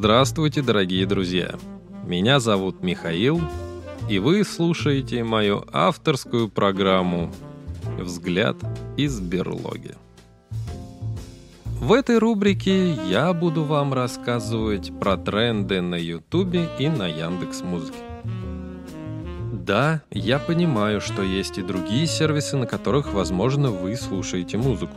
Здравствуйте, дорогие друзья! Меня зовут Михаил, и вы слушаете мою авторскую программу «Взгляд из берлоги». В этой рубрике я буду вам рассказывать про тренды на Ютубе и на Яндекс Музыке. Да, я понимаю, что есть и другие сервисы, на которых, возможно, вы слушаете музыку.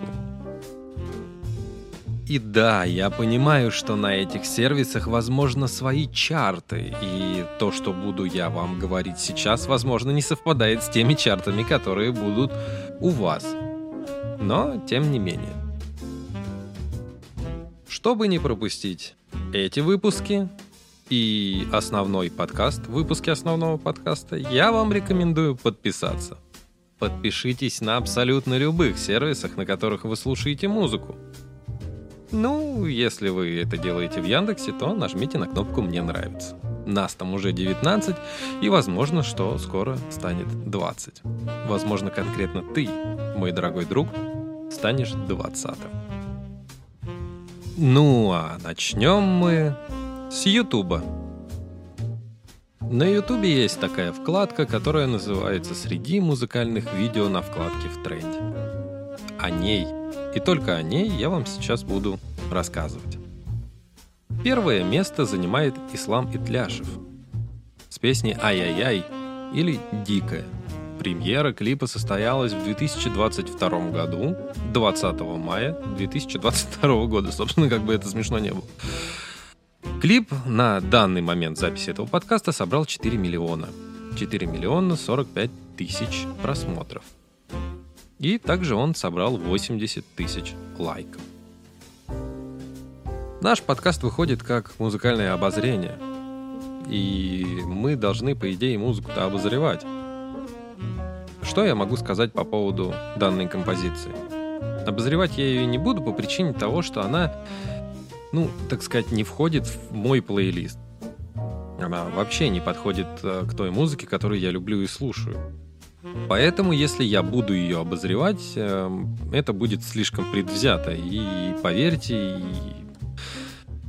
И да, я понимаю, что на этих сервисах, возможно, свои чарты, и то, что буду я вам говорить сейчас, возможно, не совпадает с теми чартами, которые будут у вас. Но, тем не менее. Чтобы не пропустить эти выпуски и основной подкаст, выпуски основного подкаста, я вам рекомендую подписаться. Подпишитесь на абсолютно любых сервисах, на которых вы слушаете музыку. Ну, если вы это делаете в Яндексе, то нажмите на кнопку «Мне нравится». Нас там уже 19, и возможно, что скоро станет 20. Возможно, конкретно ты, мой дорогой друг, станешь 20 Ну, а начнем мы с Ютуба. На Ютубе есть такая вкладка, которая называется «Среди музыкальных видео на вкладке в тренде». О ней – и только о ней я вам сейчас буду рассказывать. Первое место занимает Ислам Итляшев с песней «Ай-яй-яй» или «Дикая». Премьера клипа состоялась в 2022 году, 20 мая 2022 года. Собственно, как бы это смешно не было. Клип на данный момент записи этого подкаста собрал 4 миллиона. 4 миллиона 45 тысяч просмотров. И также он собрал 80 тысяч лайков. Наш подкаст выходит как музыкальное обозрение. И мы должны, по идее, музыку-то обозревать. Что я могу сказать по поводу данной композиции? Обозревать я ее не буду по причине того, что она, ну, так сказать, не входит в мой плейлист. Она вообще не подходит э, к той музыке, которую я люблю и слушаю. Поэтому, если я буду ее обозревать, эм, это будет слишком предвзято. И поверьте,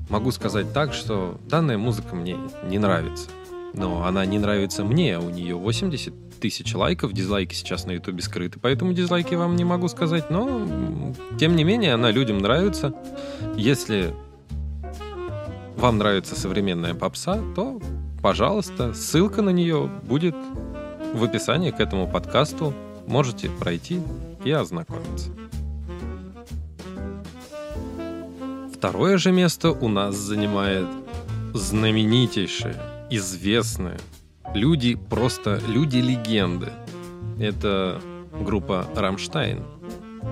могу сказать так, что данная музыка мне не нравится. Но она не нравится мне, а у нее 80 тысяч лайков, дизлайки сейчас на ютубе скрыты, поэтому дизлайки вам не могу сказать, но тем не менее она людям нравится. Если вам нравится современная попса, то, пожалуйста, ссылка на нее будет в описании к этому подкасту можете пройти и ознакомиться. Второе же место у нас занимает знаменитейшие, известные люди, просто люди-легенды. Это группа «Рамштайн»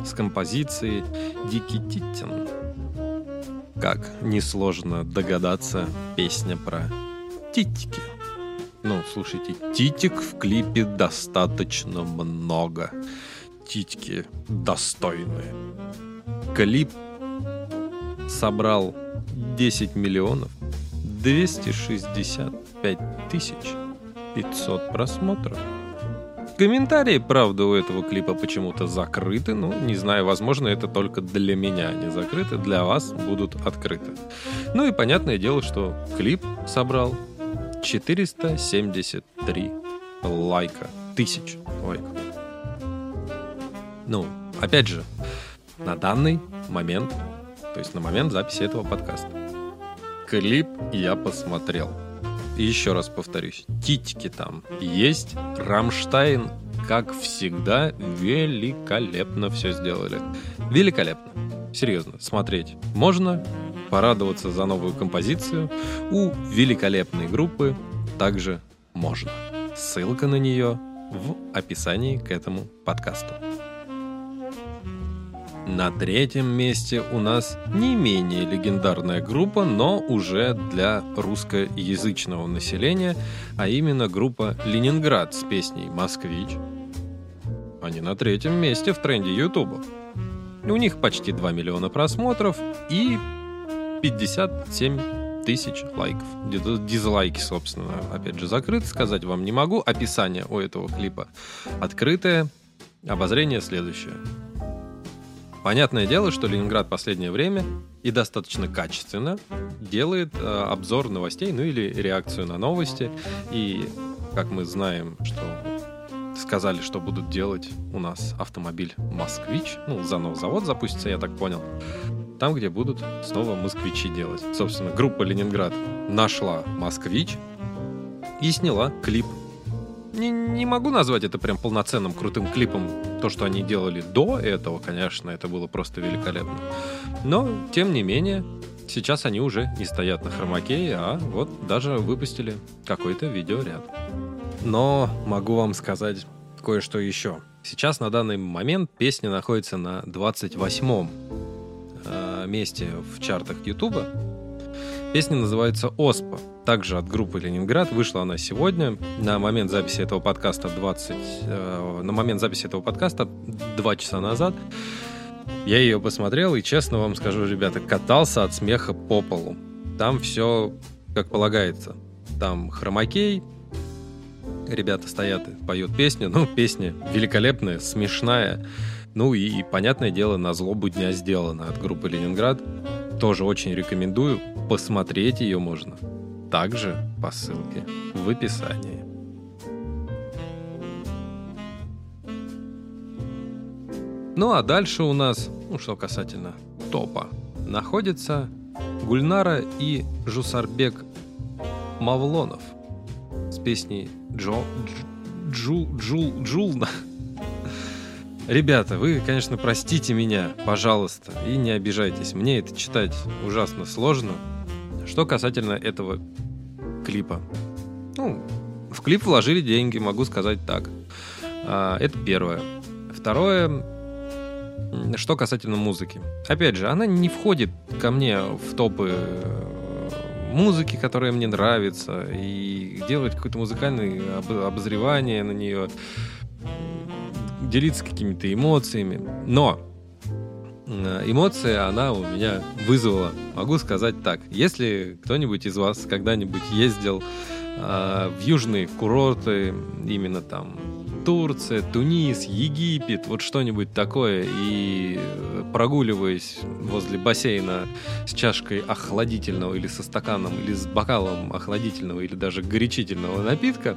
с композицией «Дикий Титтин». Как несложно догадаться, песня про титики. Ну, слушайте, титик в клипе достаточно много. Титьки достойные. Клип собрал 10 миллионов 265 тысяч 500 просмотров. Комментарии, правда, у этого клипа почему-то закрыты. Ну, не знаю, возможно, это только для меня они закрыты, для вас будут открыты. Ну и понятное дело, что клип собрал 473 лайка. Тысяч лайков. Ну, опять же, на данный момент, то есть на момент записи этого подкаста. Клип я посмотрел. И еще раз повторюсь, титики там есть. Рамштайн, как всегда, великолепно все сделали. Великолепно. Серьезно, смотреть можно, порадоваться за новую композицию у великолепной группы также можно. Ссылка на нее в описании к этому подкасту. На третьем месте у нас не менее легендарная группа, но уже для русскоязычного населения, а именно группа «Ленинград» с песней «Москвич». Они на третьем месте в тренде Ютуба. У них почти 2 миллиона просмотров и 57 тысяч лайков. Дизлайки, собственно, опять же, закрыты, сказать вам не могу. Описание у этого клипа открытое. Обозрение следующее. Понятное дело, что Ленинград последнее время и достаточно качественно делает э, обзор новостей, ну или реакцию на новости. И, как мы знаем, что сказали, что будут делать у нас автомобиль «Москвич». Ну, заново завод запустится, я так понял. Там, где будут снова «Москвичи» делать. Собственно, группа «Ленинград» нашла «Москвич» и сняла клип не, не могу назвать это прям полноценным крутым клипом. То, что они делали до этого, конечно, это было просто великолепно. Но, тем не менее, сейчас они уже не стоят на хромакее, а вот даже выпустили какой-то видеоряд. Но могу вам сказать кое-что еще. Сейчас на данный момент песня находится на 28-м э, месте в чартах Ютуба. Песня называется «Оспа». Также от группы «Ленинград». Вышла она сегодня. На момент записи этого подкаста 20... Э, на момент записи этого подкаста 2 часа назад я ее посмотрел и, честно вам скажу, ребята, катался от смеха по полу. Там все как полагается. Там хромакей, ребята стоят и поют песню. Ну, песня великолепная, смешная. Ну и, понятное дело, на злобу дня сделана от группы «Ленинград». Тоже очень рекомендую. Посмотреть ее можно также по ссылке в описании. Ну а дальше у нас, ну что касательно топа, находится Гульнара и Жусарбек Мавлонов с песней Джо, Джул, Джул, Джулна. Ребята, вы, конечно, простите меня, пожалуйста, и не обижайтесь. Мне это читать ужасно сложно. Что касательно этого клипа. Ну, в клип вложили деньги, могу сказать так. А, это первое. Второе, что касательно музыки. Опять же, она не входит ко мне в топы э, музыки, которая мне нравится, и делать какое-то музыкальное обозревание на нее делиться какими-то эмоциями. Но э, эмоции она у меня вызвала. Могу сказать так. Если кто-нибудь из вас когда-нибудь ездил э, в южные курорты, именно там Турция, Тунис, Египет, вот что-нибудь такое, и э, прогуливаясь возле бассейна с чашкой охладительного или со стаканом, или с бокалом охладительного, или даже горячительного напитка,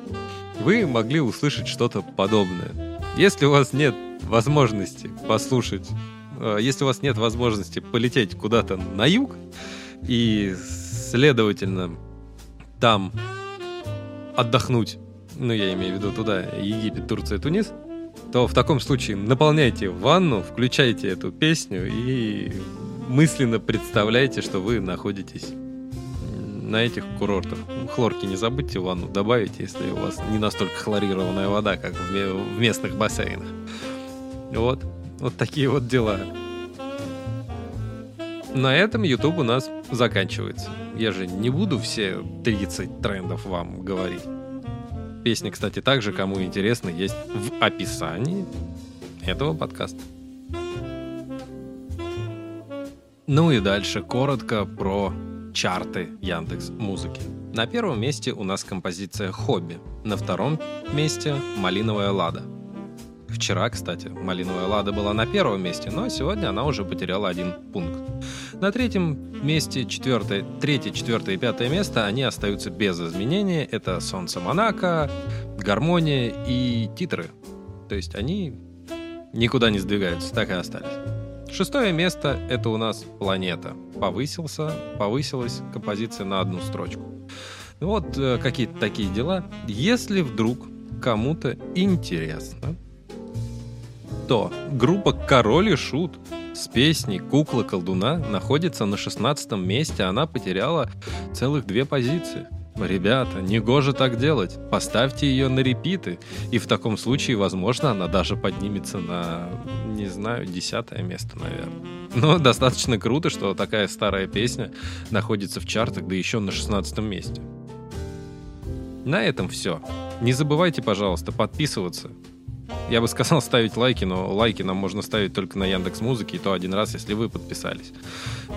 вы могли услышать что-то подобное. Если у вас нет возможности послушать, э, если у вас нет возможности полететь куда-то на юг, и, следовательно, там отдохнуть, ну, я имею в виду туда, Египет, Турция, Тунис, то в таком случае наполняйте ванну, включайте эту песню и мысленно представляйте, что вы находитесь на этих курортах. Хлорки не забудьте в ванну добавить, если у вас не настолько хлорированная вода, как в местных бассейнах. Вот. Вот такие вот дела. На этом YouTube у нас заканчивается. Я же не буду все 30 трендов вам говорить. Песни, кстати, также, кому интересно, есть в описании этого подкаста. Ну и дальше коротко про чарты Яндекс Музыки. На первом месте у нас композиция «Хобби», на втором месте «Малиновая лада». Вчера, кстати, «Малиновая лада» была на первом месте, но сегодня она уже потеряла один пункт. На третьем месте четвертое, третье, четвертое и пятое место они остаются без изменения. Это «Солнце Монако», «Гармония» и титры. То есть они никуда не сдвигаются, так и остались. Шестое место — это у нас «Планета». Повысился, повысилась композиция на одну строчку. Вот э, какие-то такие дела. Если вдруг кому-то интересно, то группа «Король и Шут» с песней «Кукла колдуна» находится на 16 месте. Она потеряла целых две позиции. Ребята, не гоже так делать. Поставьте ее на репиты. И в таком случае, возможно, она даже поднимется на, не знаю, десятое место, наверное. Но достаточно круто, что такая старая песня находится в чартах, да еще на 16 месте. На этом все. Не забывайте, пожалуйста, подписываться, я бы сказал ставить лайки, но лайки нам можно ставить только на Яндекс Музыке, и то один раз, если вы подписались.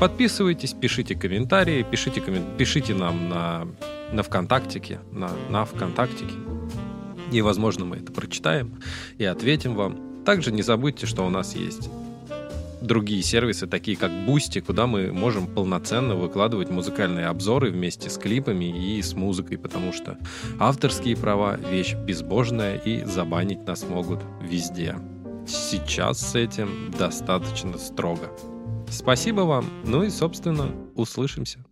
Подписывайтесь, пишите комментарии, пишите, коммен... пишите нам на, на ВКонтактике, на, на ВКонтактике. И, возможно, мы это прочитаем и ответим вам. Также не забудьте, что у нас есть другие сервисы, такие как Boosty, куда мы можем полноценно выкладывать музыкальные обзоры вместе с клипами и с музыкой, потому что авторские права — вещь безбожная, и забанить нас могут везде. Сейчас с этим достаточно строго. Спасибо вам, ну и, собственно, услышимся.